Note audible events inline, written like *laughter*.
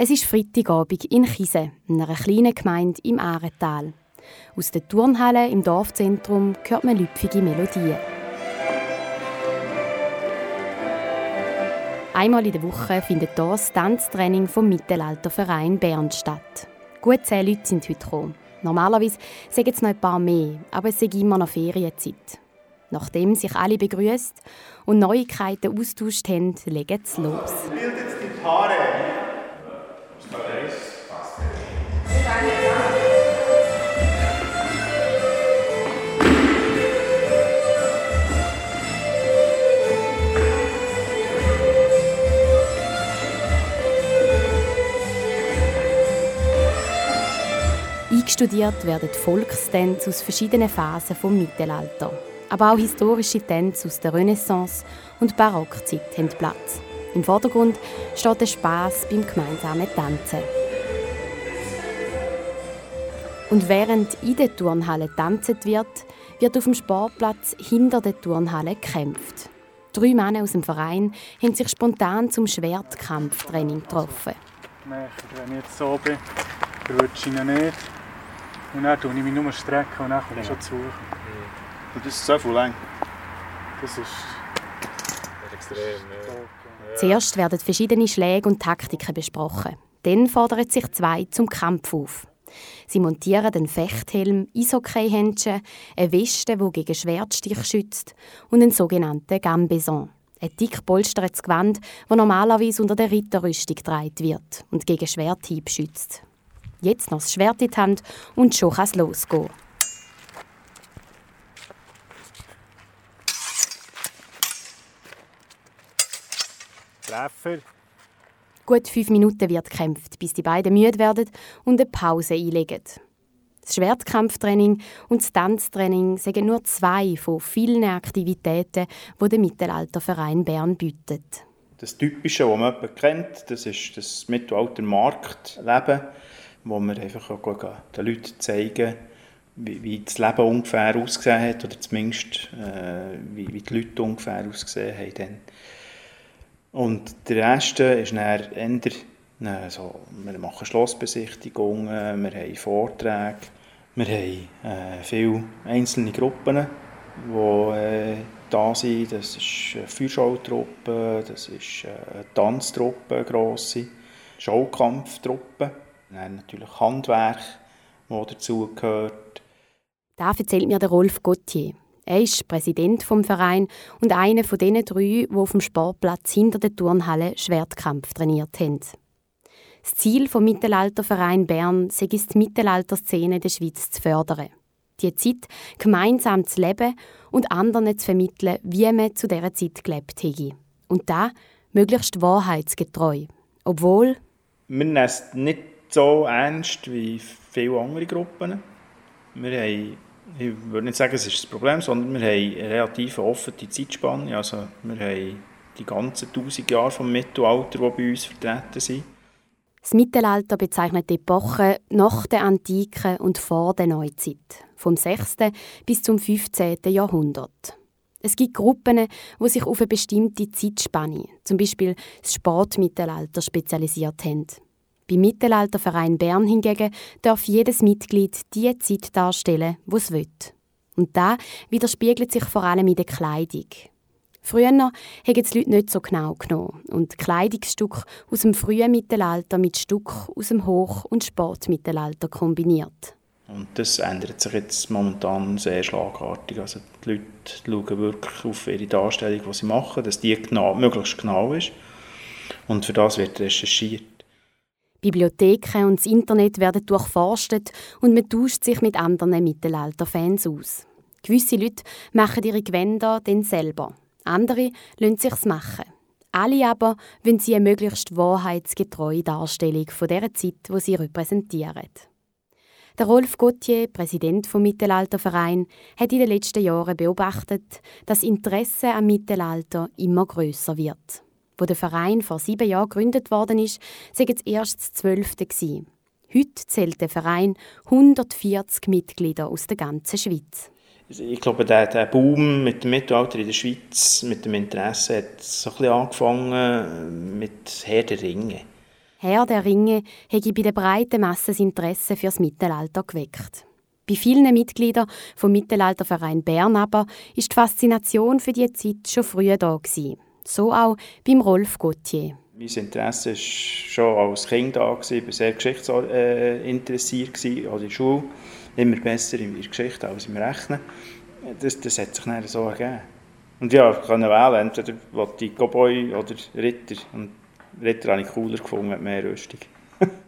Es ist Freitagabend in Chise, einer kleinen Gemeinde im Ahrental. Aus der Turnhalle im Dorfzentrum hört man lüpfige Melodien. Einmal in der Woche findet hier das Tanztraining vom Mittelalterverein Bern statt. Gut zehn Leute sind heute gekommen. Normalerweise sagen es noch ein paar mehr, aber es ist immer noch Ferienzeit. Nachdem sich alle begrüßt und Neuigkeiten austauscht haben, legen sie los. Bildet die Paare. Eingestudiert werden Volkstänze aus verschiedenen Phasen vom Mittelalter. Aber auch historische Tänze aus der Renaissance und Barockzeit haben Platz. Im Vordergrund steht der Spaß beim gemeinsamen Tanzen. Und während in der Turnhalle tanzt wird, wird auf dem Sportplatz hinter der Turnhalle gekämpft. Drei Männer aus dem Verein haben sich spontan zum Schwertkampftraining getroffen. Wenn ich jetzt so bin, rutsche ich ihn nicht. Und dann tue ich mich nur strecken und dann komme ich schon zu. Und das ist so viel lang. Das ist Extrem, ja. Zuerst werden verschiedene Schläge und Taktiken besprochen. Dann fordern sich zwei zum Kampf auf. Sie montieren einen Fechthelm, Eishockeyhändchen, eine Weste, die gegen Schwertstich schützt und einen sogenannten Gambeson. Ein dick polstertes Gewand, das normalerweise unter der Ritterrüstung getragen wird und gegen Schwerthieb schützt. Jetzt noch das Schwert in die Hand und schon kann es losgehen. Treffer. Gut fünf Minuten wird gekämpft, bis die beiden müde werden und eine Pause einlegen. Das Schwertkampftraining und das Tanztraining sind nur zwei von vielen Aktivitäten, die der Mittelalterverein Bern bietet. Das Typische, das man kennt, das ist das Mittelalter Marktleben, wo wir einfach auch den Leuten zeigen, wie, wie das Leben ungefähr ausgesehen hat, oder zumindest äh, wie, wie die Leute ungefähr ausgesehen haben. Dann. Und der Rest ist dann eher, äh, so, wir machen Schlossbesichtigungen, wir haben Vorträge, wir haben äh, viele einzelne Gruppen, die äh, da sind. Das ist eine Feuerschautruppe, das ist eine Tanztruppe, eine grosse, Schaukampftruppe, dann natürlich Handwerk, das dazugehört. Da erzählt mir der Rolf Gauthier. Er ist Präsident vom Verein und einer von den drei, die auf dem Sportplatz hinter der Turnhalle Schwertkampf trainiert haben. Das Ziel vom Mittelalterverein Bern sei es, die Mittelalterszene der Schweiz zu fördern. Die Zeit gemeinsam zu leben und anderen zu vermitteln, wie man zu dieser Zeit gelebt hätte. Und da möglichst wahrheitsgetreu. Obwohl... Wir nehmen es nicht so ernst wie viele andere Gruppen. Wir haben, ich würde nicht sagen, es ist das Problem, sondern wir haben eine relativ offene Zeitspanne. Also wir haben die ganzen tausend Jahre vom Mittelalter, die bei uns vertreten sind. Das Mittelalter bezeichnet die Epoche nach der Antike und vor der Neuzeit, vom 6. bis zum 15. Jahrhundert. Es gibt Gruppen, die sich auf eine bestimmte Zeitspanne, zum Beispiel das Sportmittelalter, spezialisiert haben. Beim Mittelalterverein Bern hingegen darf jedes Mitglied die Zeit darstellen, die es will. Und da widerspiegelt sich vor allem in der Kleidung. Früher haben die Leute nicht so genau genommen und Kleidungsstücke aus dem frühen Mittelalter mit Stück aus dem Hoch- und Sportmittelalter kombiniert. Und das ändert sich jetzt momentan sehr schlagartig. Also die Leute schauen wirklich auf ihre Darstellung, die sie machen, dass die genau, möglichst genau ist. Und für das wird recherchiert. Bibliotheken und das Internet werden durchforstet und man tauscht sich mit anderen Mittelalter-Fans aus. Gewisse Leute machen ihre Gewänder dann selber. Andere lassen sich's machen. Alle aber wollen sie eine möglichst wahrheitsgetreue Darstellung von der Zeit, die sie repräsentieren. Der Rolf Gauthier, Präsident vom Mittelalterverein, hat in den letzten Jahren beobachtet, dass das Interesse am Mittelalter immer größer wird. Wo der Verein vor sieben Jahren gegründet worden ist, sei es erst das zwölfte Heute zählt der Verein 140 Mitglieder aus der ganzen Schweiz. Ich glaube, der, der Boom mit dem Mittelalter in der Schweiz, mit dem Interesse, hat so ein bisschen angefangen mit Herr der Ringe. Herr der Ringe hätte bei der breiten Masse das Interesse fürs Mittelalter geweckt. Bei vielen Mitgliedern vom Mittelalterverein Bern aber ist die Faszination für die Zeit schon früh da gewesen. So auch beim Rolf Gauthier. Mein Interesse war schon als Kind da. Ich war sehr geschichtsinteressiert, auch in der Schule. Immer besser in der Geschichte als im Rechnen. Das, das hat sich dann so ergeben. Und ja, ich kann wählen, entweder ich Cowboy oder Ritter. Und Ritter habe ich cooler gefunden mit mehr Rüstung. *laughs*